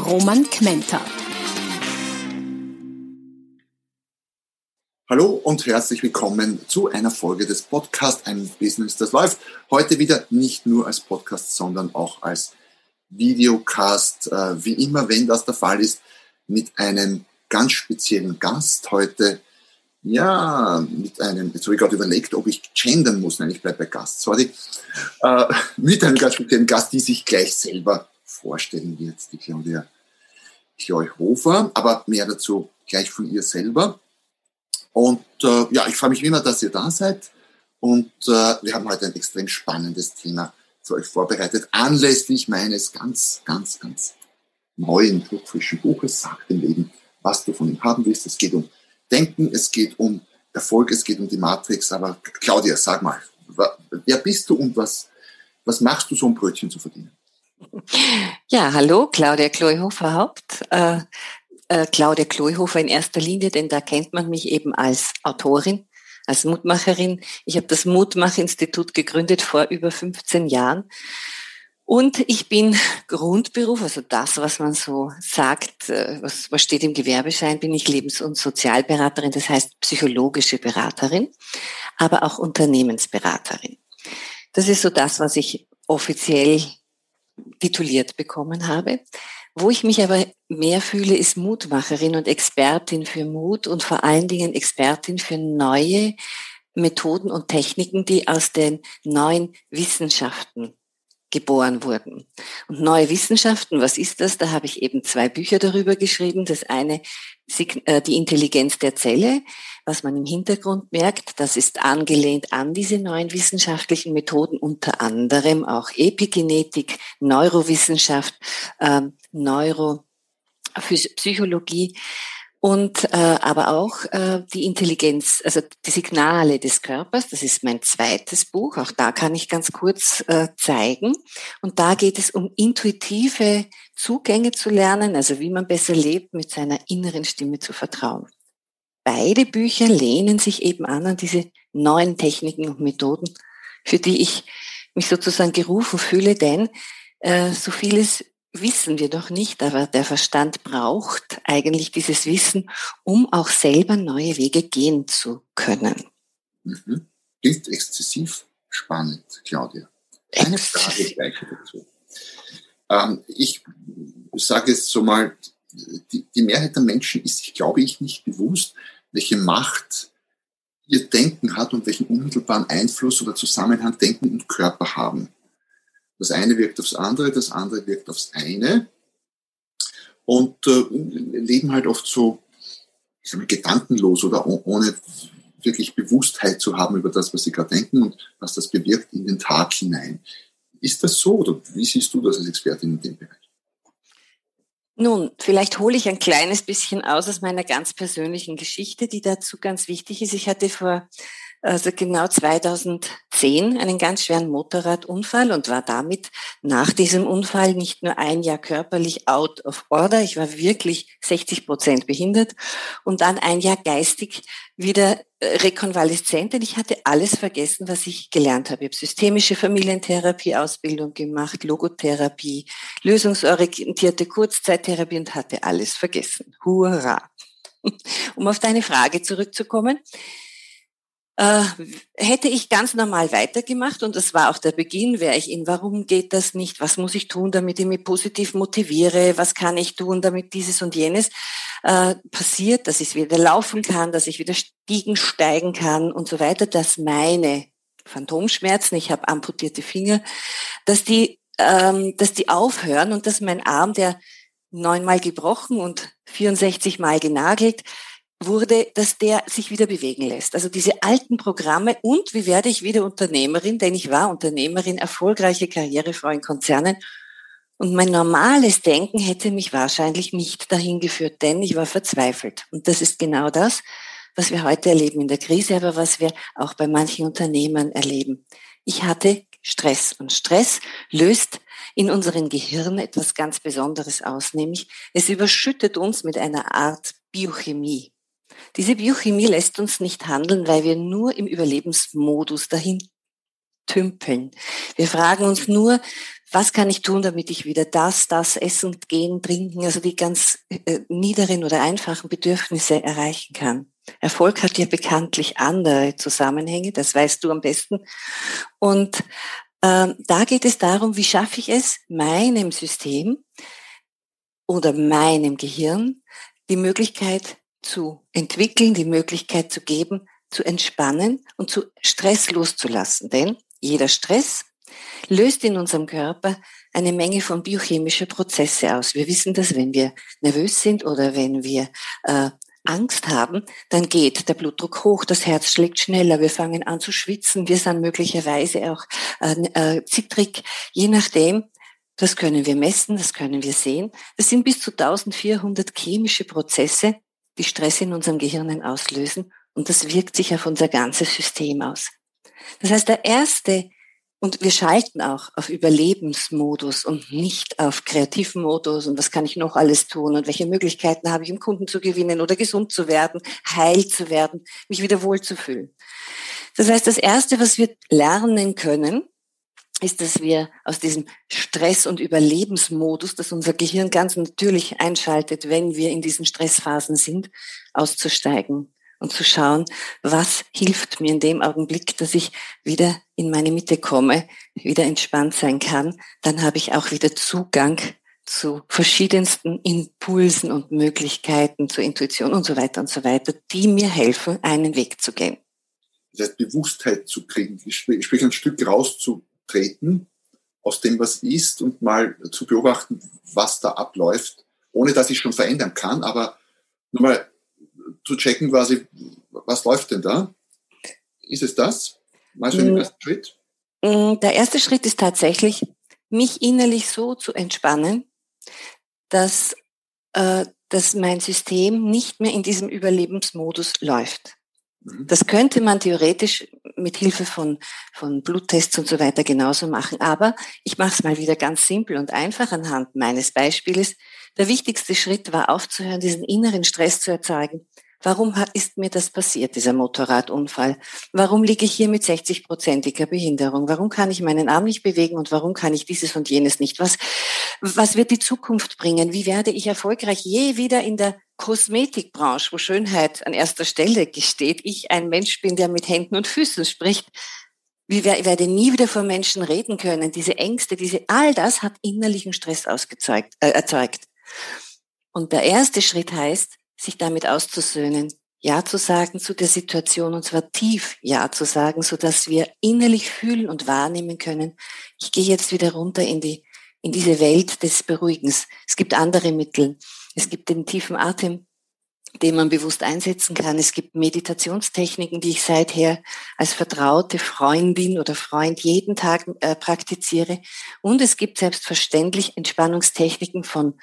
Roman Kmenter. Hallo und herzlich willkommen zu einer Folge des Podcasts Ein Business, das läuft. Heute wieder nicht nur als Podcast, sondern auch als Videocast. Äh, wie immer, wenn das der Fall ist, mit einem ganz speziellen Gast. Heute, ja, mit einem, jetzt habe ich gerade überlegt, ob ich gendern muss. Nein, ich bleibe bei Gast, sorry. Äh, mit einem ganz speziellen Gast, die sich gleich selber vorstellen wird, die Claudia Hofer. Aber mehr dazu gleich von ihr selber. Und äh, ja, ich freue mich wie immer, dass ihr da seid. Und äh, wir haben heute ein extrem spannendes Thema für euch vorbereitet, anlässlich meines ganz, ganz, ganz neuen, druckfrischen Buches, Sag dem Leben, was du von ihm haben willst. Es geht um Denken, es geht um Erfolg, es geht um die Matrix. Aber Claudia, sag mal, wer bist du und was, was machst du so, um Brötchen zu verdienen? Ja, hallo, Claudia Kloihofer Haupt. Äh, äh, Claudia Kloihofer in erster Linie, denn da kennt man mich eben als Autorin, als Mutmacherin. Ich habe das Mutmach-Institut gegründet vor über 15 Jahren. Und ich bin Grundberuf, also das, was man so sagt, äh, was, was steht im Gewerbeschein, bin ich Lebens- und Sozialberaterin, das heißt psychologische Beraterin, aber auch Unternehmensberaterin. Das ist so das, was ich offiziell tituliert bekommen habe. Wo ich mich aber mehr fühle, ist Mutmacherin und Expertin für Mut und vor allen Dingen Expertin für neue Methoden und Techniken, die aus den neuen Wissenschaften geboren wurden. Und neue Wissenschaften, was ist das? Da habe ich eben zwei Bücher darüber geschrieben. Das eine, äh, die Intelligenz der Zelle, was man im Hintergrund merkt, das ist angelehnt an diese neuen wissenschaftlichen Methoden, unter anderem auch Epigenetik, Neurowissenschaft, ähm, Neuropsychologie und äh, aber auch äh, die Intelligenz, also die Signale des Körpers. Das ist mein zweites Buch. Auch da kann ich ganz kurz äh, zeigen. Und da geht es um intuitive Zugänge zu lernen, also wie man besser lebt, mit seiner inneren Stimme zu vertrauen. Beide Bücher lehnen sich eben an an diese neuen Techniken und Methoden, für die ich mich sozusagen gerufen fühle, denn äh, so vieles wissen wir doch nicht, aber der Verstand braucht eigentlich dieses Wissen, um auch selber neue Wege gehen zu können. Mhm. Klingt exzessiv spannend, Claudia. Eine Frage gleich dazu. Ähm, ich sage jetzt so mal, die, die Mehrheit der Menschen ist sich, glaube ich, nicht bewusst, welche Macht ihr Denken hat und welchen unmittelbaren Einfluss oder Zusammenhang Denken und Körper haben. Das eine wirkt aufs andere, das andere wirkt aufs eine. Und äh, leben halt oft so ich sag mal, gedankenlos oder ohne wirklich Bewusstheit zu haben über das, was sie gerade denken und was das bewirkt in den Tag hinein. Ist das so oder wie siehst du das als Expertin in dem Bereich? Nun, vielleicht hole ich ein kleines bisschen aus aus meiner ganz persönlichen Geschichte, die dazu ganz wichtig ist. Ich hatte vor also genau 2010 einen ganz schweren Motorradunfall und war damit nach diesem Unfall nicht nur ein Jahr körperlich out of order, ich war wirklich 60 Prozent behindert und dann ein Jahr geistig wieder äh, rekonvaleszent, denn ich hatte alles vergessen, was ich gelernt habe. Ich habe systemische Familientherapie-Ausbildung gemacht, Logotherapie, lösungsorientierte Kurzzeittherapie und hatte alles vergessen. Hurra! Um auf deine Frage zurückzukommen. Äh, hätte ich ganz normal weitergemacht und das war auch der Beginn, wäre ich in, warum geht das nicht, was muss ich tun, damit ich mich positiv motiviere, was kann ich tun, damit dieses und jenes äh, passiert, dass ich wieder laufen kann, dass ich wieder Stiegen steigen kann und so weiter, dass meine Phantomschmerzen, ich habe amputierte Finger, dass die, ähm, dass die aufhören und dass mein Arm, der neunmal gebrochen und 64 Mal genagelt, wurde, dass der sich wieder bewegen lässt. Also diese alten Programme und wie werde ich wieder Unternehmerin, denn ich war Unternehmerin, erfolgreiche Karrierefrau in Konzernen Und mein normales Denken hätte mich wahrscheinlich nicht dahin geführt, denn ich war verzweifelt. Und das ist genau das, was wir heute erleben in der Krise, aber was wir auch bei manchen Unternehmern erleben. Ich hatte Stress und Stress löst in unserem Gehirn etwas ganz Besonderes aus, nämlich es überschüttet uns mit einer Art Biochemie. Diese Biochemie lässt uns nicht handeln, weil wir nur im Überlebensmodus dahin tümpeln. Wir fragen uns nur, was kann ich tun, damit ich wieder das, das essen, gehen, trinken, also die ganz äh, niederen oder einfachen Bedürfnisse erreichen kann. Erfolg hat ja bekanntlich andere Zusammenhänge, das weißt du am besten. Und ähm, da geht es darum, wie schaffe ich es, meinem System oder meinem Gehirn die Möglichkeit zu entwickeln, die Möglichkeit zu geben, zu entspannen und zu Stress loszulassen. Denn jeder Stress löst in unserem Körper eine Menge von biochemischer Prozesse aus. Wir wissen das, wenn wir nervös sind oder wenn wir äh, Angst haben, dann geht der Blutdruck hoch, das Herz schlägt schneller, wir fangen an zu schwitzen, wir sind möglicherweise auch äh, äh, zittrig, je nachdem. Das können wir messen, das können wir sehen. Das sind bis zu 1400 chemische Prozesse, die Stress in unserem Gehirn auslösen und das wirkt sich auf unser ganzes System aus. Das heißt, der erste, und wir schalten auch auf Überlebensmodus und nicht auf Kreativmodus und was kann ich noch alles tun und welche Möglichkeiten habe ich, im Kunden zu gewinnen oder gesund zu werden, heil zu werden, mich wieder wohlzufühlen. Das heißt, das erste, was wir lernen können, ist, dass wir aus diesem Stress- und Überlebensmodus, das unser Gehirn ganz natürlich einschaltet, wenn wir in diesen Stressphasen sind, auszusteigen und zu schauen, was hilft mir in dem Augenblick, dass ich wieder in meine Mitte komme, wieder entspannt sein kann, dann habe ich auch wieder Zugang zu verschiedensten Impulsen und Möglichkeiten, zur Intuition und so weiter und so weiter, die mir helfen, einen Weg zu gehen. Das heißt, Bewusstheit zu kriegen, sprich ein Stück rauszutreten aus dem, was ist und mal zu beobachten, was da abläuft, ohne dass ich schon verändern kann, aber nur mal zu checken quasi, was läuft denn da? Ist es das? Weißt du den mm. ersten Schritt? Mm, der erste Schritt ist tatsächlich, mich innerlich so zu entspannen, dass, äh, dass mein System nicht mehr in diesem Überlebensmodus läuft. Mhm. Das könnte man theoretisch mit Hilfe von, von Bluttests und so weiter genauso machen. Aber ich mache es mal wieder ganz simpel und einfach anhand meines Beispieles. Der wichtigste Schritt war aufzuhören, diesen inneren Stress zu erzeugen. Warum ist mir das passiert, dieser Motorradunfall? Warum liege ich hier mit 60-prozentiger Behinderung? Warum kann ich meinen Arm nicht bewegen und warum kann ich dieses und jenes nicht? Was, was wird die Zukunft bringen? Wie werde ich erfolgreich je wieder in der Kosmetikbranche, wo Schönheit an erster Stelle steht, ich ein Mensch bin, der mit Händen und Füßen spricht, wie werde nie wieder vor Menschen reden können. Diese Ängste, diese, all das hat innerlichen Stress ausgezeugt, äh, erzeugt. Und der erste Schritt heißt, sich damit auszusöhnen, Ja zu sagen zu der Situation und zwar tief Ja zu sagen, so dass wir innerlich fühlen und wahrnehmen können. Ich gehe jetzt wieder runter in die, in diese Welt des Beruhigens. Es gibt andere Mittel. Es gibt den tiefen Atem, den man bewusst einsetzen kann. Es gibt Meditationstechniken, die ich seither als vertraute Freundin oder Freund jeden Tag äh, praktiziere. Und es gibt selbstverständlich Entspannungstechniken von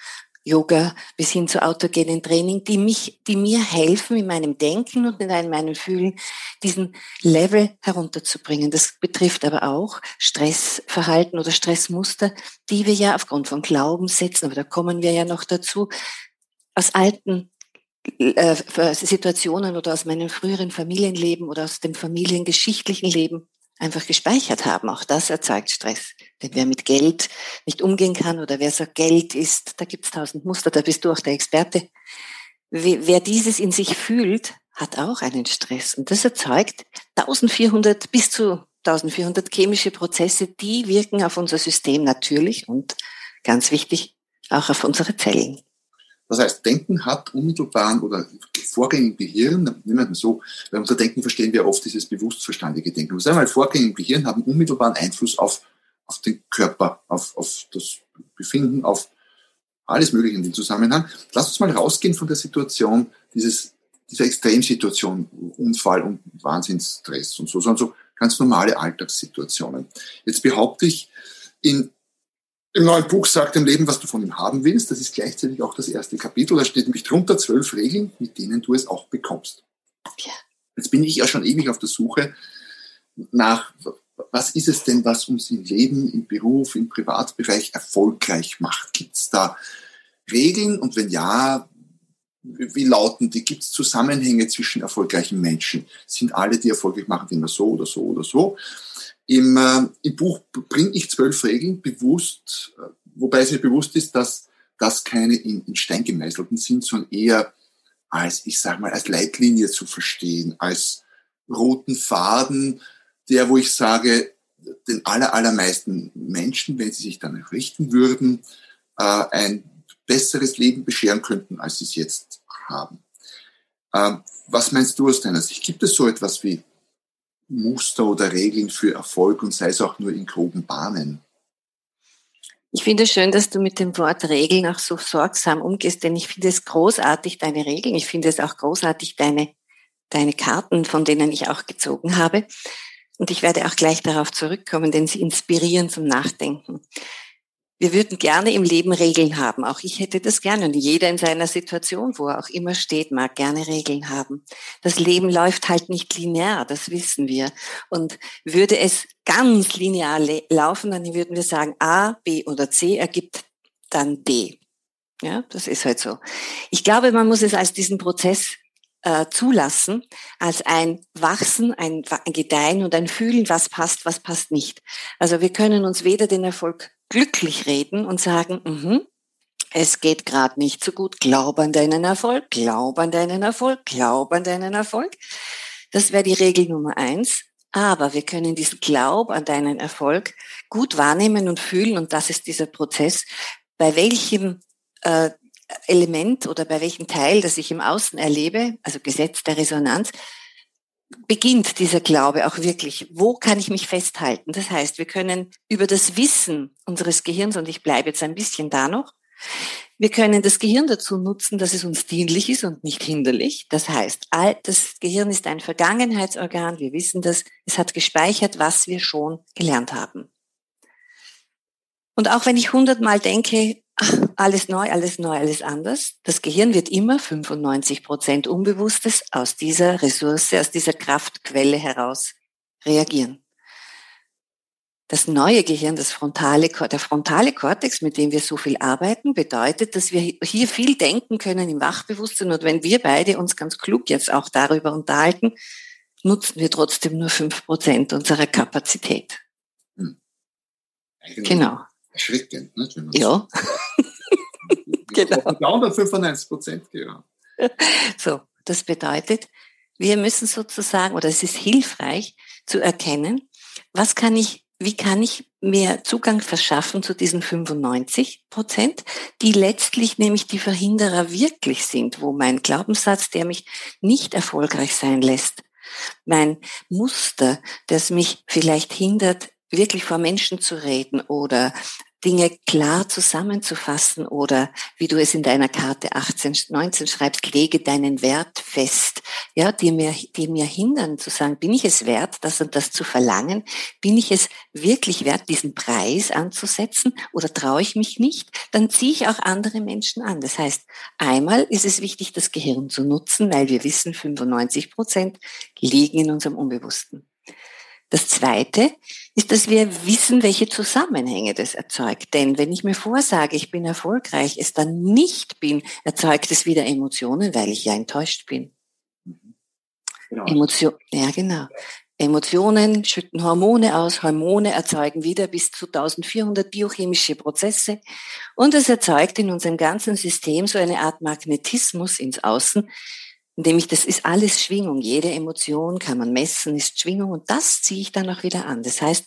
Yoga bis hin zu autogenen Training, die mich, die mir helfen, in meinem Denken und in meinem Fühlen diesen Level herunterzubringen. Das betrifft aber auch Stressverhalten oder Stressmuster, die wir ja aufgrund von Glaubenssätzen, aber da kommen wir ja noch dazu, aus alten äh, Situationen oder aus meinem früheren Familienleben oder aus dem familiengeschichtlichen Leben einfach gespeichert haben. Auch das erzeugt Stress. Denn wer mit Geld nicht umgehen kann oder wer sagt, Geld ist, da gibt's tausend Muster, da bist du auch der Experte. Wer dieses in sich fühlt, hat auch einen Stress. Und das erzeugt 1400 bis zu 1400 chemische Prozesse, die wirken auf unser System natürlich und ganz wichtig auch auf unsere Zellen. Das heißt, Denken hat unmittelbaren oder Vorgänge im Gehirn, nehmen wir so, weil unter Denken verstehen wir oft dieses bewusstverstandige Denken. Das heißt, Vorgänge im Gehirn haben unmittelbaren Einfluss auf, auf den Körper, auf, auf das Befinden, auf alles Mögliche in dem Zusammenhang. Lass uns mal rausgehen von der Situation, dieses, dieser Extremsituation, Unfall und Wahnsinnsstress und so, sondern so ganz normale Alltagssituationen. Jetzt behaupte ich, in Im neuen Buch sagt dem Leben, was du von ihm haben willst. Das ist gleichzeitig auch das erste Kapitel. Da steht nämlich drunter zwölf Regeln, mit denen du es auch bekommst. Ja. Jetzt bin ich ja schon ewig auf der Suche nach, was ist es denn, was uns im Leben, im Beruf, im Privatbereich erfolgreich macht? Gibt es da Regeln? Und wenn ja, wie lauten die? Gibt es Zusammenhänge zwischen erfolgreichen Menschen? Sind alle, die erfolgreich machen, immer so oder so oder so? Im, äh, im Buch bringe ich zwölf Regeln bewusst, äh, wobei es mir bewusst ist, dass das keine in, in Stein gemeißelten sind, sondern eher als, ich sage mal, als Leitlinie zu verstehen, als roten Faden, der, wo ich sage, den aller, allermeisten Menschen, wenn sie sich danach richten würden, äh, ein besseres Leben bescheren könnten, als sie es jetzt haben. Ähm, was meinst du aus deiner Sicht? Gibt es so etwas wie Muster oder Regeln für Erfolg und sei es auch nur in groben Bahnen? Ich finde es schön, dass du mit dem Wort Regeln auch so sorgsam umgehst, denn ich finde es großartig, deine Regeln. Ich finde es auch großartig, deine, deine Karten, von denen ich auch gezogen habe. Und ich werde auch gleich darauf zurückkommen, denn sie inspirieren zum Nachdenken. Wir würden gerne im Leben Regeln haben. Auch ich hätte das gerne. Und jeder in seiner Situation, wo er auch immer steht, mag gerne Regeln haben. Das Leben läuft halt nicht linear, das wissen wir. Und würde es ganz linear laufen, dann würden wir sagen, A, B oder C ergibt dann D. Ja, das ist halt so. Ich glaube, man muss es als diesen Prozess äh, zulassen, als ein Wachsen, ein, ein Gedeihen und ein Fühlen, was passt, was passt nicht. Also wir können uns weder den Erfolg glücklich reden und sagen, mm es geht gerade nicht so gut, glaub an deinen Erfolg, glaub an deinen Erfolg, glaub an deinen Erfolg. Das wäre die Regel Nummer eins. Aber wir können diesen Glaub an deinen Erfolg gut wahrnehmen und fühlen und das ist dieser Prozess, bei welchem äh, Element oder bei welchem Teil, das ich im Außen erlebe, also Gesetz der Resonanz, beginnt dieser Glaube auch wirklich? Wo kann ich mich festhalten? Das heißt, wir können über das Wissen unseres Gehirns, und ich bleibe jetzt ein bisschen da noch, wir können das Gehirn dazu nutzen, dass es uns dienlich ist und nicht hinderlich. Das heißt, das Gehirn ist ein Vergangenheitsorgan. Wir wissen das. Es hat gespeichert, was wir schon gelernt haben. Und auch wenn ich hundertmal denke, ach, alles neu, alles neu, alles anders. Das Gehirn wird immer 95 Prozent Unbewusstes aus dieser Ressource, aus dieser Kraftquelle heraus reagieren. Das neue Gehirn, das frontale, der frontale Kortex, mit dem wir so viel arbeiten, bedeutet, dass wir hier viel denken können im Wachbewusstsein. Und wenn wir beide uns ganz klug jetzt auch darüber unterhalten, nutzen wir trotzdem nur fünf Prozent unserer Kapazität. Hm. Genau. Erschreckend, ne? Ja. Genau. 195 Prozent, ja. So, das bedeutet, wir müssen sozusagen, oder es ist hilfreich zu erkennen, was kann ich, wie kann ich mir Zugang verschaffen zu diesen 95 Prozent, die letztlich nämlich die Verhinderer wirklich sind, wo mein Glaubenssatz, der mich nicht erfolgreich sein lässt, mein Muster, das mich vielleicht hindert, wirklich vor Menschen zu reden oder Dinge klar zusammenzufassen oder wie du es in deiner Karte 18, 19 schreibst, lege deinen Wert fest, ja, die mir, die mir hindern zu sagen, bin ich es wert, das und das zu verlangen? Bin ich es wirklich wert, diesen Preis anzusetzen oder traue ich mich nicht? Dann ziehe ich auch andere Menschen an. Das heißt, einmal ist es wichtig, das Gehirn zu nutzen, weil wir wissen, 95 Prozent liegen in unserem Unbewussten. Das Zweite ist, dass wir wissen, welche Zusammenhänge das erzeugt. Denn wenn ich mir vorsage, ich bin erfolgreich, es dann nicht bin, erzeugt es wieder Emotionen, weil ich ja enttäuscht bin. Genau. Emotion, ja genau. Emotionen schütten Hormone aus, Hormone erzeugen wieder bis zu 1400 biochemische Prozesse und es erzeugt in unserem ganzen System so eine Art Magnetismus ins Außen, Nämlich, das ist alles Schwingung. Jede Emotion kann man messen, ist Schwingung und das ziehe ich dann auch wieder an. Das heißt,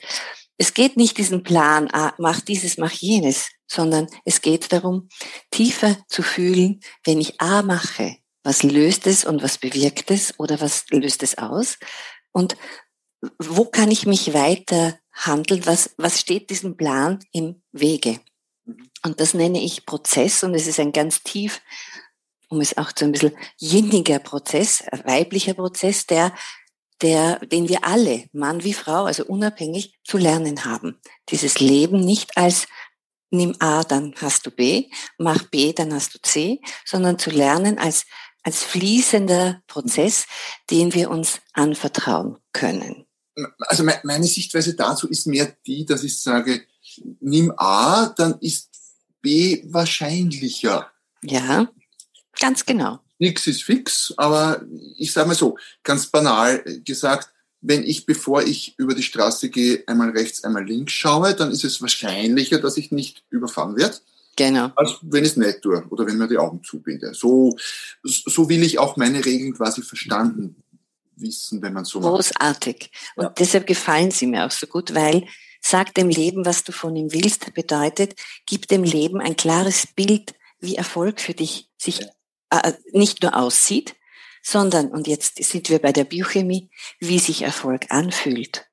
es geht nicht diesen Plan, ah, mach dieses, mach jenes, sondern es geht darum, tiefer zu fühlen, wenn ich A mache, was löst es und was bewirkt es oder was löst es aus? Und wo kann ich mich weiter handeln? Was, was steht diesem Plan im Wege? Mhm. Und das nenne ich Prozess und es ist ein ganz tief um es auch zu ein bisschen jinniger Prozess, weiblicher Prozess, der, der, den wir alle, Mann wie Frau, also unabhängig zu lernen haben. Dieses Leben nicht als nimm A, dann hast du B, mach B, dann hast du C, sondern zu lernen als, als fließender Prozess, den wir uns anvertrauen können. Also meine Sichtweise dazu ist mehr die, dass ich sage, nimm A, dann ist B wahrscheinlicher. Ja, ganz genau. Nix ist fix, aber ich sage mal so, ganz banal gesagt, wenn ich, bevor ich über die Straße gehe, einmal rechts, einmal links schaue, dann ist es wahrscheinlicher, dass ich nicht überfahren werde. Genau. Als wenn ich es nicht tue oder wenn mir die Augen zubinde. So, so will ich auch meine Regeln quasi verstanden wissen, wenn man so Großartig. Und ja. deshalb gefallen sie mir auch so gut, weil sag dem Leben, was du von ihm willst, bedeutet, gib dem Leben ein klares Bild, wie Erfolg für dich sich äh, nicht nur aussieht, sondern, und jetzt sind wir bei der Biochemie, wie sich Erfolg anfühlt,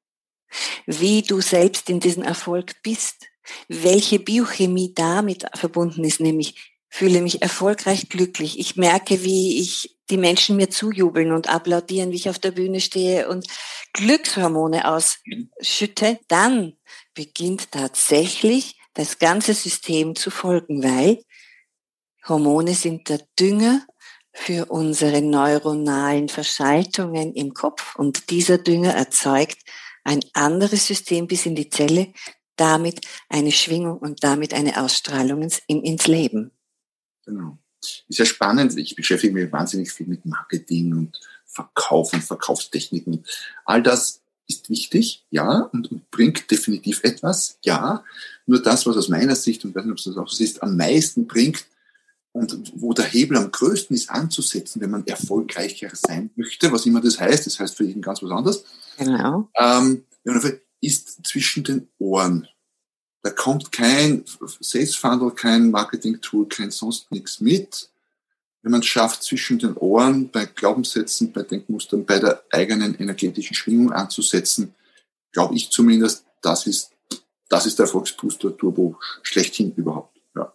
wie du selbst in diesem Erfolg bist, welche Biochemie damit verbunden ist, nämlich fühle mich erfolgreich glücklich. Ich merke, wie ich die Menschen mir zujubeln und applaudieren, wie ich auf der Bühne stehe und Glückshormone ausschütte, dann beginnt tatsächlich das ganze System zu folgen, weil Hormone sind der Dünger für unsere neuronalen Verschaltungen im Kopf und dieser Dünger erzeugt ein anderes System bis in die Zelle, damit eine Schwingung und damit eine Ausstrahlung ins, Leben. Genau. Ist ja spannend. Ich beschäftige mich wahnsinnig viel mit Marketing und Verkauf und Verkaufstechniken. All das ist wichtig, ja, und, und, bringt definitiv etwas, ja. Nur das, was aus meiner Sicht, und weiß nicht, ob es das auch so ist, am meisten bringt, und wo der Hebel am größten ist anzusetzen, wenn man erfolgreicher sein möchte, was immer das heißt, das heißt für jeden ganz was anderes, genau. ähm, ist zwischen den Ohren. Da kommt kein Sales Funnel, kein Marketing Tool, kein sonst nichts mit. Wenn man es schafft, zwischen den Ohren bei Glaubenssätzen, bei Denkmustern, bei der eigenen energetischen Schwingung anzusetzen, glaube ich zumindest, das ist, das ist der Erfolgsbooster Turbo schlechthin überhaupt. Ja.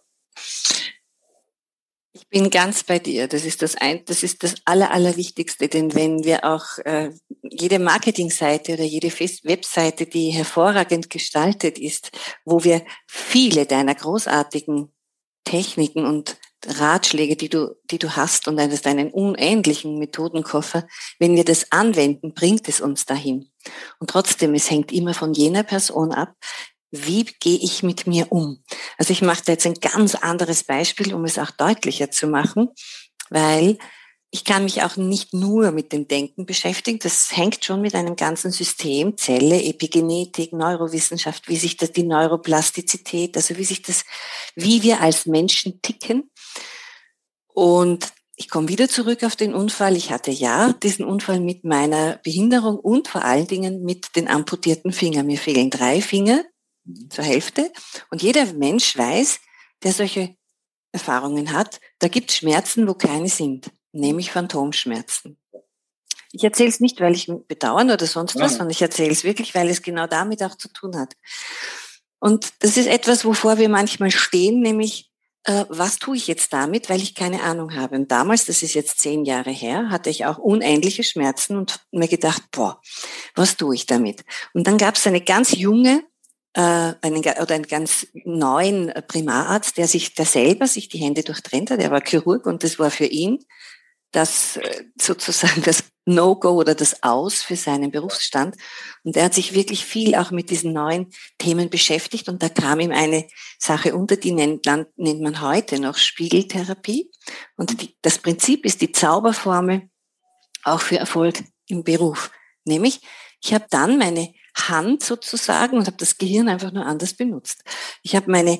Bin ganz bei dir. Das ist das ein, das ist das aller, allerwichtigste, denn wenn wir auch äh, jede Marketingseite oder jede Webseite, die hervorragend gestaltet ist, wo wir viele deiner großartigen Techniken und Ratschläge, die du, die du hast und deinen unendlichen Methodenkoffer, wenn wir das anwenden, bringt es uns dahin. Und trotzdem, es hängt immer von jener Person ab, wie gehe ich mit mir um? Also ich mache da jetzt ein ganz anderes Beispiel, um es auch deutlicher zu machen, weil ich kann mich auch nicht nur mit dem Denken beschäftigen. Das hängt schon mit einem ganzen System, Zelle, Epigenetik, Neurowissenschaft, wie sich das, die Neuroplastizität, also wie sich das, wie wir als Menschen ticken. Und ich komme wieder zurück auf den Unfall. Ich hatte ja diesen Unfall mit meiner Behinderung und vor allen Dingen mit den amputierten Fingern. Mir fehlen drei Finger zur Hälfte. Und jeder Mensch weiß, der solche Erfahrungen hat, da gibt es Schmerzen, wo keine sind, nämlich Phantomschmerzen. Ich erzähle es nicht, weil ich bedauern oder sonst was, sondern ich erzähle es wirklich, weil es genau damit auch zu tun hat. Und das ist etwas, wovor wir manchmal stehen, nämlich äh, was tue ich jetzt damit, weil ich keine Ahnung habe. Und damals, das ist jetzt zehn Jahre her, hatte ich auch unendliche Schmerzen und mir gedacht, boah, was tue ich damit? Und dann gab es eine ganz junge einen, oder einen ganz neuen Primararzt, der sich, der selber sich die Hände durchtrennt hat. Er war Chirurg und das war für ihn das äh, sozusagen das No-Go oder das Aus für seinen Berufsstand. Und er hat sich wirklich viel auch mit diesen neuen Themen beschäftigt und da kam ihm eine Sache unter, die nennt, nennt man heute noch Spiegeltherapie. Und die, das Prinzip ist die Zauberformel auch für Erfolg im Beruf. Nämlich, ich habe dann meine Hand sozusagen und habe das Gehirn einfach nur anders benutzt. Ich habe meine,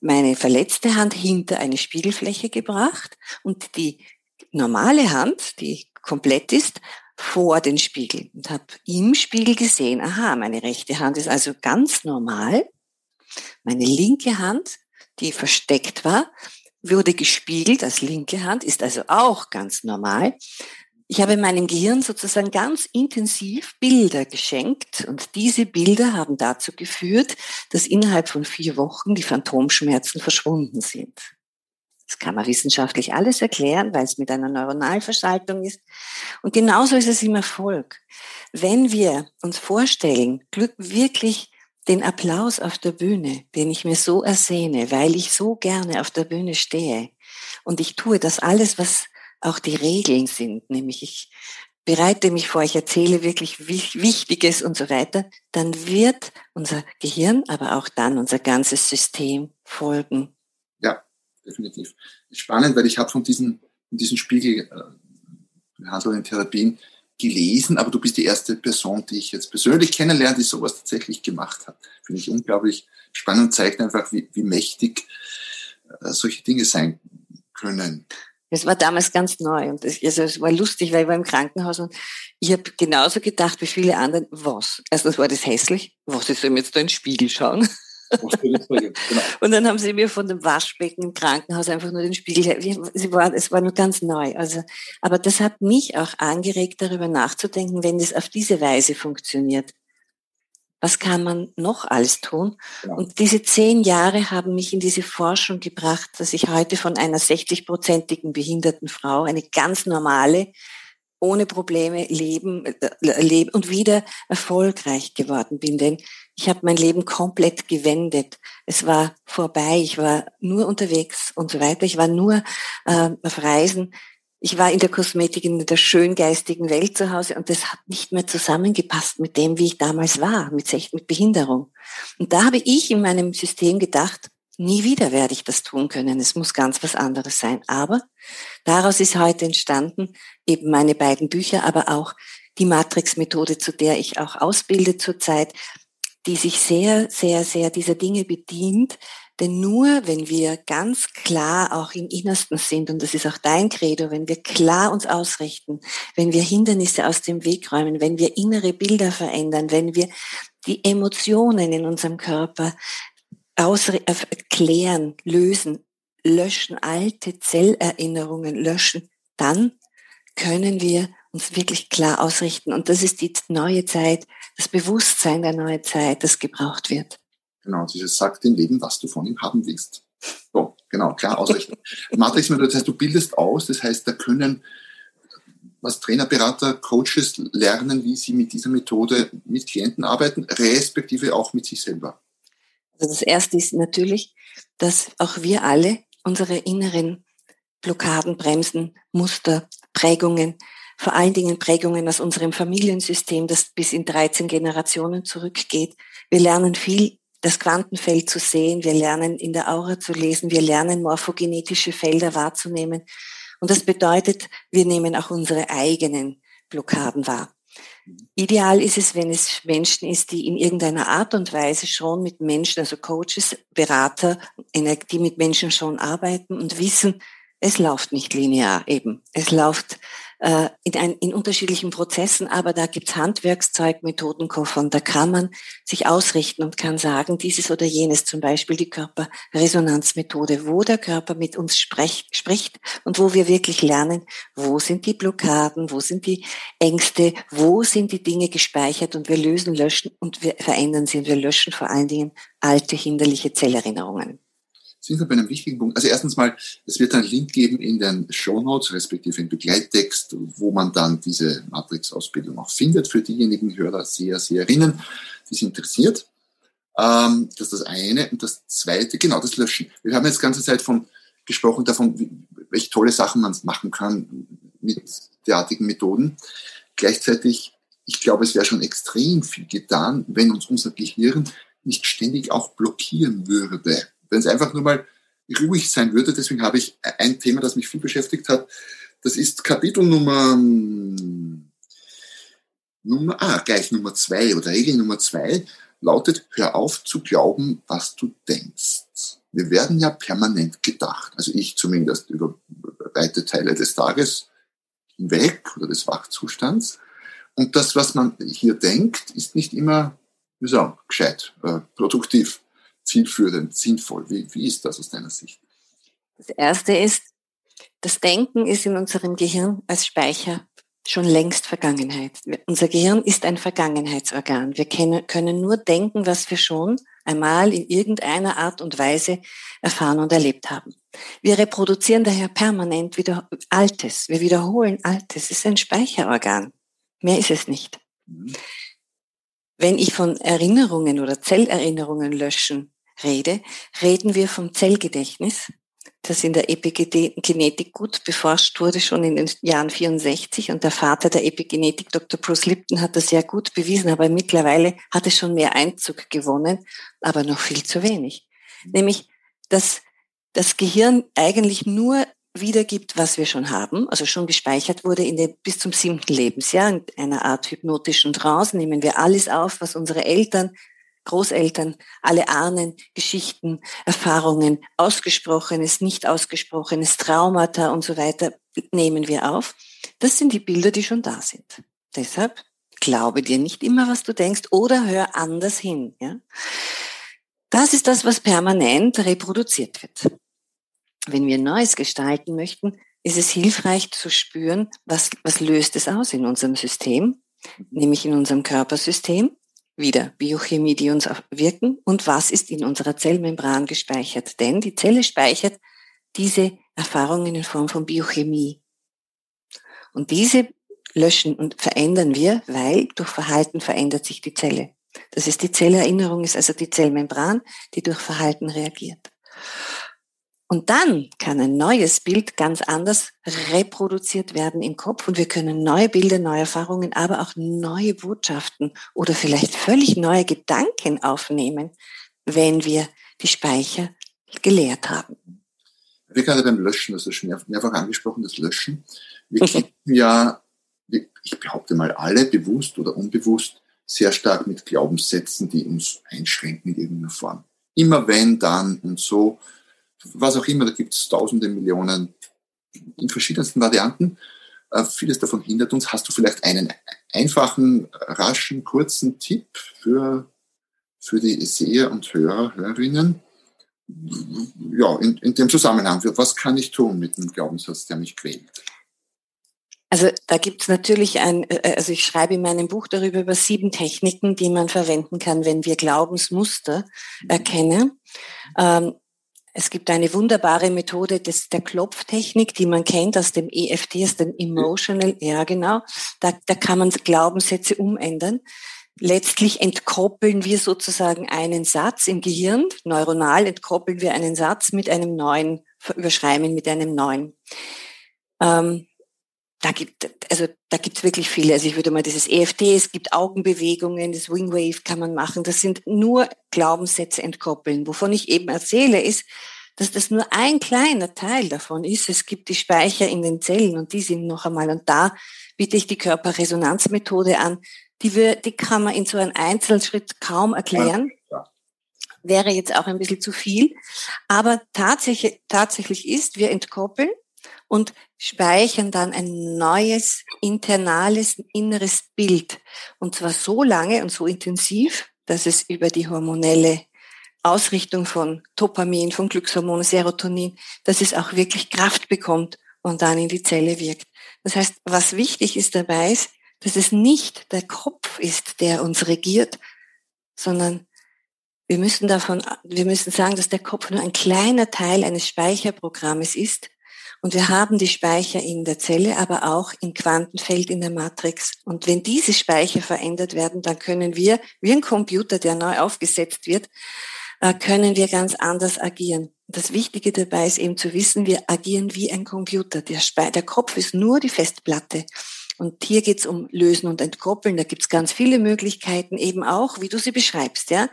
meine verletzte Hand hinter eine Spiegelfläche gebracht und die normale Hand, die komplett ist, vor den Spiegel und habe im Spiegel gesehen, aha, meine rechte Hand ist also ganz normal. Meine linke Hand, die versteckt war, wurde gespiegelt als linke Hand, ist also auch ganz normal ich habe meinem Gehirn sozusagen ganz intensiv Bilder geschenkt und diese Bilder haben dazu geführt, dass innerhalb von vier Wochen die Phantomschmerzen verschwunden sind. Das kann man wissenschaftlich alles erklären, weil es mit einer Neuronalverschaltung ist. Und genauso ist es im Erfolg. Wenn wir uns vorstellen, Glück wirklich den Applaus auf der Bühne, den ich mir so ersehne, weil ich so gerne auf der Bühne stehe und ich tue das alles, was auch die Regeln sind, nämlich ich bereite mich vor, ich erzähle wirklich Wichtiges und so weiter, dann wird unser Gehirn, aber auch dann unser ganzes System folgen. Ja, definitiv. Spannend, weil ich habe von diesen, von diesen Spiegel äh, Therapien gelesen, aber du bist die erste Person, die ich jetzt persönlich kennenlerne, die sowas tatsächlich gemacht hat. Finde ich unglaublich spannend und zeigt einfach, wie, wie mächtig äh, solche Dinge sein können. Es war damals ganz neu und es, also es war lustig, weil ich war im Krankenhaus und ich habe genauso gedacht wie viele andere, was? Erstens war das hässlich, was, ich soll mir jetzt da in den Spiegel schauen? genau. Und dann haben sie mir von dem Waschbecken im Krankenhaus einfach nur den Spiegel, es war, es war nur ganz neu. Also, aber das hat mich auch angeregt, darüber nachzudenken, wenn es auf diese Weise funktioniert. Was kann man noch alles tun? Ja. Und diese zehn Jahre haben mich in diese Forschung gebracht, dass ich heute von einer 60-prozentigen behinderten Frau eine ganz normale, ohne Probleme leben, äh, leben und wieder erfolgreich geworden bin. Denn ich habe mein Leben komplett gewendet. Es war vorbei. Ich war nur unterwegs und so weiter. Ich war nur äh, auf Reisen. Ich war in der Kosmetik in der schöngeistigen Welt zu Hause und das hat nicht mehr zusammengepasst mit dem, wie ich damals war, mit, mit Behinderung. Und da habe ich in meinem System gedacht, nie wieder werde ich das tun können. Es muss ganz was anderes sein. Aber daraus ist heute entstanden eben meine beiden Bücher, aber auch die Matrix-Methode, zu der ich auch ausbilde zurzeit, die sich sehr, sehr, sehr dieser Dinge bedient. Denn nur wenn wir ganz klar auch im Innersten sind, und das ist auch dein Credo, wenn wir klar uns ausrichten, wenn wir Hindernisse aus dem Weg räumen, wenn wir innere Bilder verändern, wenn wir die Emotionen in unserem Körper klären, lösen, löschen, alte Zellerinnerungen löschen, dann können wir uns wirklich klar ausrichten. Und das ist die neue Zeit, das Bewusstsein der neuen Zeit, das gebraucht wird. Genau, dieses sagt dem Leben, was du von ihm haben willst. So, genau, klar ausrichten. Matrix, das heißt, du bildest aus, das heißt, da können was Trainer, Berater, Coaches lernen, wie sie mit dieser Methode mit Klienten arbeiten, respektive auch mit sich selber. Also das erste ist natürlich, dass auch wir alle unsere inneren Blockaden, Bremsen, Muster, Prägungen, vor allen Dingen Prägungen aus unserem Familiensystem, das bis in 13 Generationen zurückgeht. Wir lernen viel, das Quantenfeld zu sehen, wir lernen in der Aura zu lesen, wir lernen morphogenetische Felder wahrzunehmen. Und das bedeutet, wir nehmen auch unsere eigenen Blockaden wahr. Ideal ist es, wenn es Menschen ist, die in irgendeiner Art und Weise schon mit Menschen, also Coaches, Berater, die mit Menschen schon arbeiten und wissen, es läuft nicht linear eben. Es läuft äh, in, ein, in unterschiedlichen Prozessen, aber da gibt's Handwerkszeug, und da kann man sich ausrichten und kann sagen, dieses oder jenes, zum Beispiel die Körperresonanzmethode, wo der Körper mit uns spricht, spricht und wo wir wirklich lernen, wo sind die Blockaden, wo sind die Ängste, wo sind die Dinge gespeichert und wir lösen, löschen und wir verändern sie und wir löschen vor allen Dingen alte hinderliche Zellerinnerungen sind wir bei einem wichtigen Punkt. Also erstens mal, es wird einen Link geben in den Show Notes, respektive im Begleittext, wo man dann diese Matrix-Ausbildung auch findet für diejenigen Hörer, Seher, Seherinnen, die es interessiert. Ähm, das ist das eine. Und das zweite, genau, das Löschen. Wir haben jetzt die ganze Zeit von, gesprochen davon, wie, welche tolle Sachen man machen kann mit derartigen Methoden. Gleichzeitig, ich glaube, es wäre schon extrem viel getan, wenn uns unser Gehirn nicht ständig auch blockieren würde wenn es einfach nur mal ruhig sein würde. Deswegen habe ich ein Thema, das mich viel beschäftigt hat. Das ist Kapitel Nummer, Nummer ah, gleich Nummer zwei oder Regel Nummer zwei lautet, hör auf zu glauben, was du denkst. Wir werden ja permanent gedacht, also ich zumindest über weite Teile des Tages hinweg oder des Wachzustands. Und das, was man hier denkt, ist nicht immer, wie sagen, gescheit, äh, produktiv zielführend, sinnvoll? Wie, wie ist das aus deiner Sicht? Das erste ist, das Denken ist in unserem Gehirn als Speicher schon längst Vergangenheit. Unser Gehirn ist ein Vergangenheitsorgan. Wir können nur denken, was wir schon einmal in irgendeiner Art und Weise erfahren und erlebt haben. Wir reproduzieren daher permanent wieder Altes. Wir wiederholen Altes. Es ist ein Speicherorgan. Mehr ist es nicht. Mhm. wenn ich von Erinnerungen oder Zellerinnerungen löschen rede, reden wir vom Zellgedächtnis, das in der Epigenetik gut beforscht wurde, schon in den Jahren 64. Und der Vater der Epigenetik, Dr. Bruce Lipton, hat das sehr gut bewiesen, aber mittlerweile hat es schon mehr Einzug gewonnen, aber noch viel zu wenig. Nämlich, dass das Gehirn eigentlich nur wiedergibt, was wir schon haben, also schon gespeichert wurde in den, bis zum siebten Lebensjahr. In einer Art hypnotischen Trance nehmen wir alles auf, was unsere Eltern, Großeltern, alle Ahnen, Geschichten, Erfahrungen, ausgesprochenes, nicht ausgesprochenes, Traumata und so weiter nehmen wir auf. Das sind die Bilder, die schon da sind. Deshalb glaube dir nicht immer, was du denkst oder hör anders hin. Ja? Das ist das, was permanent reproduziert wird wenn wir Neues gestalten möchten, ist es hilfreich zu spüren, was, was löst es aus in unserem System, nämlich in unserem Körpersystem, wieder Biochemie, die uns wirken, und was ist in unserer Zellmembran gespeichert. Denn die Zelle speichert diese Erfahrungen in Form von Biochemie. Und diese löschen und verändern wir, weil durch Verhalten verändert sich die Zelle. Das ist die Zellerinnerung, ist also die Zellmembran, die durch Verhalten reagiert. Und dann kann ein neues Bild ganz anders reproduziert werden im Kopf und wir können neue Bilder, neue Erfahrungen, aber auch neue Botschaften oder vielleicht völlig neue Gedanken aufnehmen, wenn wir die Speicher geleert haben. Wir gerade beim Löschen, das ist schon mehrfach angesprochen, das Löschen. Wir kämpfen ja, ich behaupte mal alle, bewusst oder unbewusst, sehr stark mit Glaubenssätzen, die uns einschränken in irgendeiner Form. Immer wenn, dann und so was auch immer, da gibt es tausende Millionen in verschiedensten Varianten. Äh, vieles davon hindert uns. Hast du vielleicht einen einfachen, raschen, kurzen Tipp für, für die Seher und Hörer, Hörerinnen? Ja, in, in dem Zusammenhang, was kann ich tun mit dem Glaubenssatz, der mich quält? Also da gibt es natürlich ein, äh, also ich schreibe in meinem Buch darüber über sieben Techniken, die man verwenden kann, wenn wir Glaubensmuster erkennen. Ähm, es gibt eine wunderbare Methode des, der Klopftechnik, die man kennt aus dem EFT, aus dem Emotional, ja genau. Da, da kann man Glaubenssätze umändern. Letztlich entkoppeln wir sozusagen einen Satz im Gehirn, neuronal entkoppeln wir einen Satz mit einem neuen, überschreiben mit einem neuen. Ähm, da gibt also da gibt's wirklich viele. Also ich würde mal dieses EFT, es gibt Augenbewegungen, das Wingwave kann man machen. Das sind nur Glaubenssätze entkoppeln. Wovon ich eben erzähle, ist, dass das nur ein kleiner Teil davon ist. Es gibt die Speicher in den Zellen und die sind noch einmal. Und da biete ich die Körperresonanzmethode an. Die, wir, die kann man in so einem Einzelschritt kaum erklären. Wäre jetzt auch ein bisschen zu viel. Aber tatsächlich, tatsächlich ist, wir entkoppeln und speichern dann ein neues, internales, inneres Bild. Und zwar so lange und so intensiv, dass es über die hormonelle Ausrichtung von Dopamin, von Glückshormon, Serotonin, dass es auch wirklich Kraft bekommt und dann in die Zelle wirkt. Das heißt, was wichtig ist dabei ist, dass es nicht der Kopf ist, der uns regiert, sondern wir müssen davon, wir müssen sagen, dass der Kopf nur ein kleiner Teil eines Speicherprogrammes ist, und wir haben die Speicher in der Zelle, aber auch im Quantenfeld in der Matrix. Und wenn diese Speicher verändert werden, dann können wir, wie ein Computer, der neu aufgesetzt wird, äh, können wir ganz anders agieren. Das Wichtige dabei ist eben zu wissen, wir agieren wie ein Computer. Der, der Kopf ist nur die Festplatte. Und hier geht's um Lösen und Entkoppeln. Da gibt's ganz viele Möglichkeiten, eben auch, wie du sie beschreibst. Ja,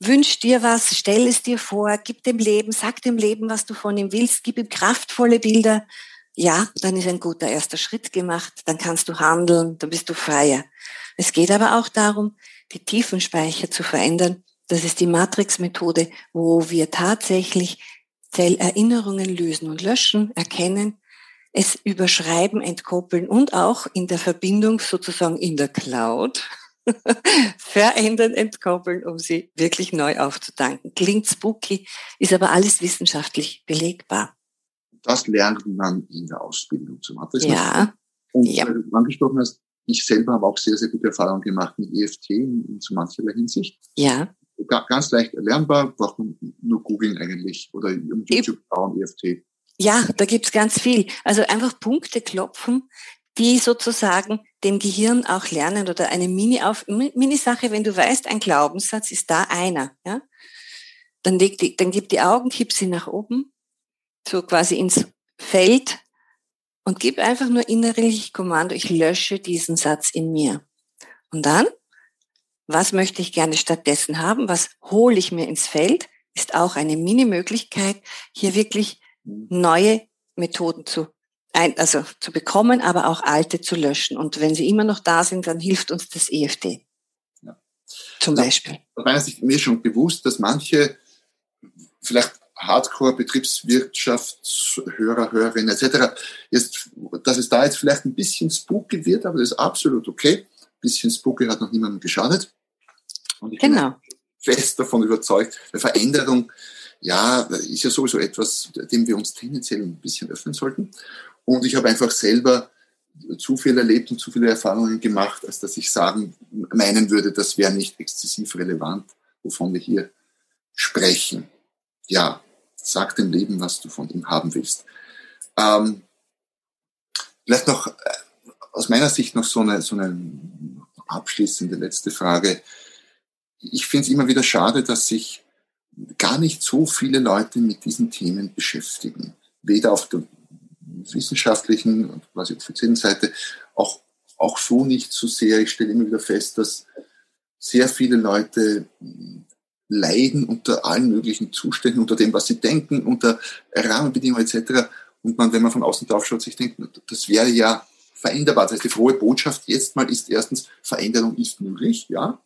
Wünsch dir was, stell es dir vor, gib dem Leben, sag dem Leben, was du von ihm willst, gib ihm kraftvolle Bilder. Ja, dann ist ein guter erster Schritt gemacht, dann kannst du handeln, dann bist du freier. Es geht aber auch darum, die Tiefenspeicher zu verändern. Das ist die Matrix-Methode, wo wir tatsächlich Zellerinnerungen lösen und löschen, erkennen, es überschreiben, entkoppeln und auch in der Verbindung sozusagen in der Cloud verändern, entkoppeln, um sie wirklich neu aufzutanken. Klingt spooky, ist aber alles wissenschaftlich belegbar. Das lernt man in der Ausbildung zum Abschluss. Ja. Und ja. weil du angesprochen hast, ich selber habe auch sehr, sehr gute Erfahrungen gemacht mit EFT in, in so mancherlei Hinsicht. Ja. Ganz leicht erlernbar, braucht man nur googeln eigentlich oder um YouTube schauen, EFT. Ja, da gibt's ganz viel. Also einfach Punkte klopfen, die sozusagen dem Gehirn auch lernen oder eine Mini-Sache, Mini wenn du weißt, ein Glaubenssatz ist da einer, ja, dann, leg die, dann gib die Augen, kipp sie nach oben, so quasi ins Feld und gib einfach nur innerlich Kommando, ich lösche diesen Satz in mir. Und dann, was möchte ich gerne stattdessen haben? Was hole ich mir ins Feld? Ist auch eine Mini-Möglichkeit, hier wirklich neue Methoden zu ein, also zu bekommen, aber auch alte zu löschen. Und wenn sie immer noch da sind, dann hilft uns das EFD. Ja. Zum ja, Beispiel. Aus meiner Sicht mir schon bewusst, dass manche vielleicht Hardcore-Betriebswirtschaftshörer, Hörerinnen etc., jetzt, dass es da jetzt vielleicht ein bisschen spooky wird, aber das ist absolut okay. Ein bisschen spooky hat noch niemandem geschadet. Und ich genau. bin fest davon überzeugt, bei Veränderung, ja, ist ja sowieso etwas, dem wir uns tendenziell ein bisschen öffnen sollten. Und ich habe einfach selber zu viel erlebt und zu viele Erfahrungen gemacht, als dass ich sagen, meinen würde, das wäre nicht exzessiv relevant, wovon wir hier sprechen. Ja, sag dem Leben, was du von ihm haben willst. Ähm, vielleicht noch äh, aus meiner Sicht noch so eine, so eine abschließende letzte Frage. Ich finde es immer wieder schade, dass sich gar nicht so viele Leute mit diesen Themen beschäftigen. Weder auf der wissenschaftlichen und quasi offiziellen Seite auch, auch so nicht so sehr. Ich stelle immer wieder fest, dass sehr viele Leute leiden unter allen möglichen Zuständen, unter dem, was sie denken, unter Rahmenbedingungen etc. Und man, wenn man von außen drauf schaut, sich denkt, das wäre ja veränderbar. Das heißt, die frohe Botschaft jetzt mal ist erstens, Veränderung ist möglich, ja.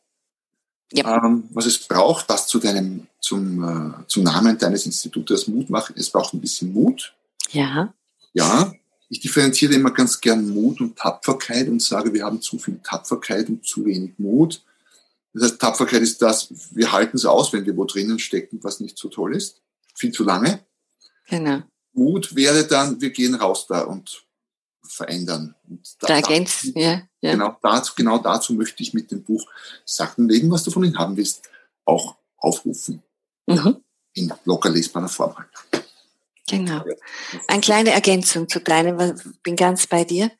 Ja. Ähm, was es braucht, das zu deinem, zum, äh, zum Namen deines Institutes Mut machen. Es braucht ein bisschen Mut. Ja. Ja, ich differenziere immer ganz gern Mut und Tapferkeit und sage, wir haben zu viel Tapferkeit und zu wenig Mut. Das heißt, Tapferkeit ist das, wir halten es aus, wenn wir wo drinnen stecken, was nicht so toll ist. Viel zu lange. Genau. Mut wäre dann, wir gehen raus da und verändern. Da, da ergänzen, ja, ja. Genau dazu, genau dazu möchte ich mit dem Buch Sachen legen, was du von ihnen haben willst, auch aufrufen. Mhm. In locker lesbarer Form halt. Genau. Eine kleine Ergänzung zu deinem, ich bin ganz bei dir.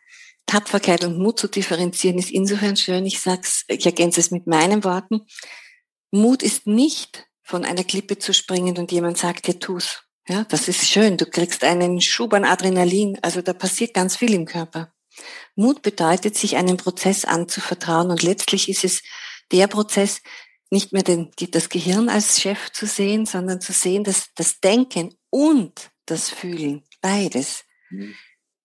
Tapferkeit und Mut zu differenzieren ist insofern schön. Ich sag's, ich ergänze es mit meinen Worten. Mut ist nicht von einer Klippe zu springen und jemand sagt dir tu's. Ja, das ist schön. Du kriegst einen Schub an Adrenalin. Also da passiert ganz viel im Körper. Mut bedeutet, sich einem Prozess anzuvertrauen und letztlich ist es der Prozess, nicht mehr den, das Gehirn als Chef zu sehen, sondern zu sehen, dass das Denken und das Fühlen, beides, mhm.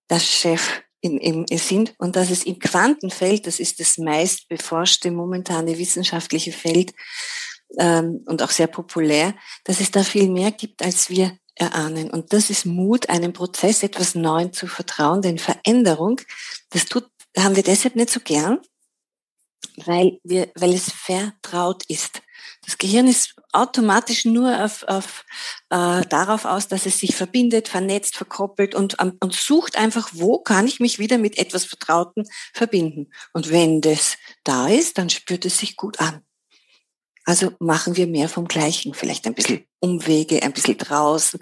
das Chef in, in, sind und dass es im Quantenfeld, das ist das meist beforschte momentane wissenschaftliche Feld ähm, und auch sehr populär, dass es da viel mehr gibt, als wir erahnen. Und das ist Mut, einem Prozess etwas Neuem zu vertrauen, denn Veränderung, das tut, haben wir deshalb nicht so gern, weil wir, weil es vertraut ist. Das Gehirn ist automatisch nur auf, auf, äh, darauf aus, dass es sich verbindet, vernetzt, verkoppelt und, und sucht einfach, wo kann ich mich wieder mit etwas Vertrauten verbinden. Und wenn das da ist, dann spürt es sich gut an. Also machen wir mehr vom Gleichen, vielleicht ein bisschen Umwege, ein bisschen draußen.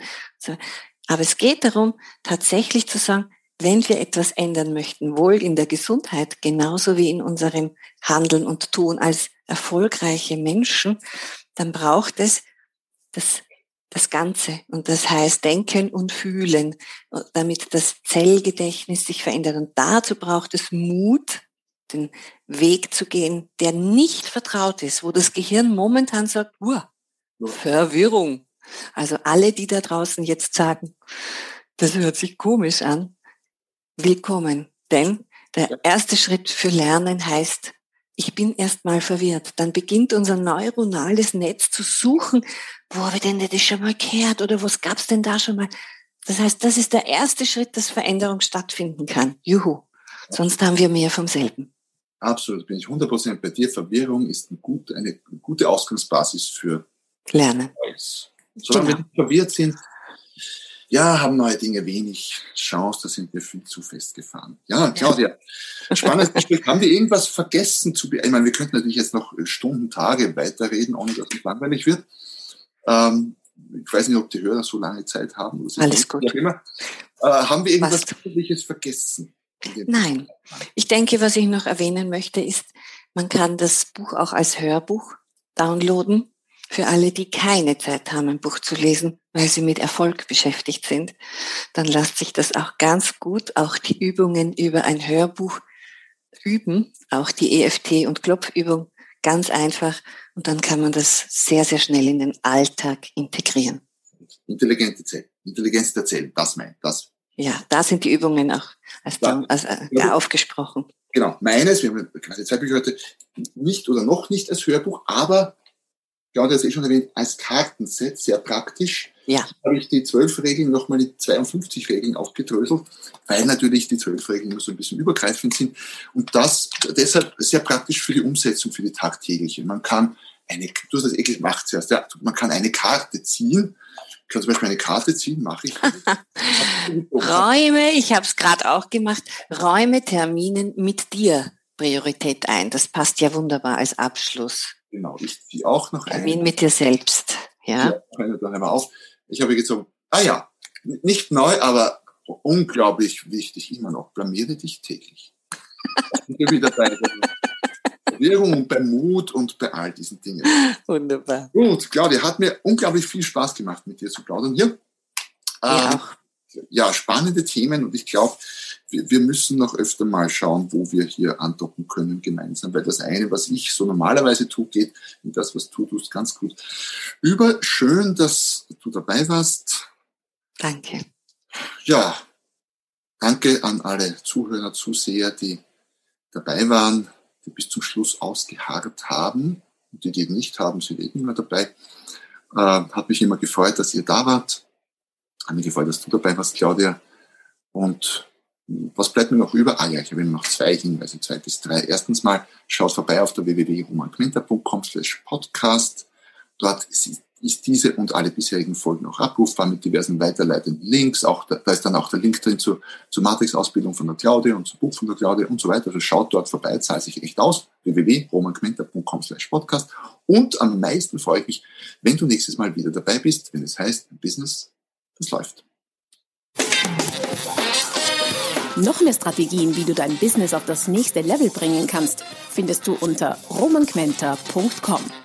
Aber es geht darum, tatsächlich zu sagen, wenn wir etwas ändern möchten, wohl in der Gesundheit, genauso wie in unserem Handeln und Tun als erfolgreiche Menschen, dann braucht es das, das Ganze. Und das heißt Denken und Fühlen, damit das Zellgedächtnis sich verändert. Und dazu braucht es Mut, den Weg zu gehen, der nicht vertraut ist, wo das Gehirn momentan sagt, Uah, Verwirrung. Also alle, die da draußen jetzt sagen, das hört sich komisch an, willkommen. Denn der erste Schritt für Lernen heißt, ich bin erstmal verwirrt. Dann beginnt unser neuronales Netz zu suchen, wo habe ich denn das schon mal gehört oder was gab's denn da schon mal? Das heißt, das ist der erste Schritt, dass Veränderung stattfinden kann. Juhu. Sonst haben wir mehr vom selben. Absolut, bin ich 100% bei dir. Verwirrung ist eine gute, eine gute Ausgangsbasis für Lernen. Solange genau. wir nicht verwirrt sind, ja, haben neue Dinge wenig Chance, da sind wir viel zu festgefahren. Ja, Claudia, spannendes Gespräch. haben wir irgendwas vergessen zu, ich meine, wir könnten natürlich jetzt noch Stunden, Tage weiterreden, ohne dass es langweilig wird. Ähm, ich weiß nicht, ob die Hörer so lange Zeit haben. Alles gut. Äh, haben wir irgendwas Wesentliches vergessen? Nein. Ich denke, was ich noch erwähnen möchte, ist, man kann das Buch auch als Hörbuch downloaden für alle, die keine Zeit haben, ein Buch zu lesen, weil sie mit Erfolg beschäftigt sind. Dann lässt sich das auch ganz gut, auch die Übungen über ein Hörbuch üben, auch die EFT- und Klopfübung ganz einfach. Und dann kann man das sehr, sehr schnell in den Alltag integrieren. Intelligente Zellen, Intelligenz der Zellen, das meint das. Ja, da sind die Übungen auch als, da, als, äh, ja, aufgesprochen. Genau, meines, wir haben quasi zwei Bücher heute, nicht oder noch nicht als Hörbuch, aber Claudia hat es eh schon erwähnt, als Kartenset, sehr praktisch. Ja. habe ich die zwölf Regeln nochmal in 52 Regeln aufgedröselt, weil natürlich die zwölf Regeln immer so ein bisschen übergreifend sind. Und das deshalb sehr praktisch für die Umsetzung, für die tagtägliche. Man kann eine, du hast das eh gemacht zuerst, ja, man kann eine Karte ziehen. Ich kann zum Beispiel eine Karte ziehen, mache ich. Räume, ich habe es gerade auch gemacht, räume Terminen mit dir Priorität ein. Das passt ja wunderbar als Abschluss. Genau, ich ziehe auch noch einen. Termin mit dir selbst. Ja. ja dann einmal auf. Ich habe gezogen, ah ja, nicht neu, aber unglaublich wichtig, immer noch, blamiere dich täglich. Wieder Bewegung und bei Mut und bei all diesen Dingen. Wunderbar. Gut, Claudia, hat mir unglaublich viel Spaß gemacht, mit dir zu plaudern hier. Ja, ähm, ja spannende Themen und ich glaube, wir, wir müssen noch öfter mal schauen, wo wir hier andocken können gemeinsam, weil das eine, was ich so normalerweise tue, geht in das, was du tust, ganz gut über. Schön, dass du dabei warst. Danke. Ja, danke an alle Zuhörer, Zuseher, die dabei waren, die bis zum Schluss ausgeharrt haben. Und die, die nicht haben, sind eben immer dabei. Äh, hat mich immer gefreut, dass ihr da wart. Hat mich gefreut, dass du dabei warst, Claudia. Und was bleibt mir noch über? Ah ja, ich habe noch zwei Hinweise, zwei bis drei. Erstens mal, schaut vorbei auf der www.romanquinter.com slash podcast. Dort ist, ist, diese und alle bisherigen Folgen auch abrufbar mit diversen weiterleitenden Links. Auch da, da ist dann auch der Link drin zur, zur Matrix-Ausbildung von der Claudia und zum Buch von der Claudia und so weiter. Also schaut dort vorbei, zahlt sich echt aus. www.romanquinter.com slash podcast. Und am meisten freue ich mich, wenn du nächstes Mal wieder dabei bist, wenn es heißt, Business, das läuft. Noch mehr Strategien, wie du dein Business auf das nächste Level bringen kannst, findest du unter romanquenter.com.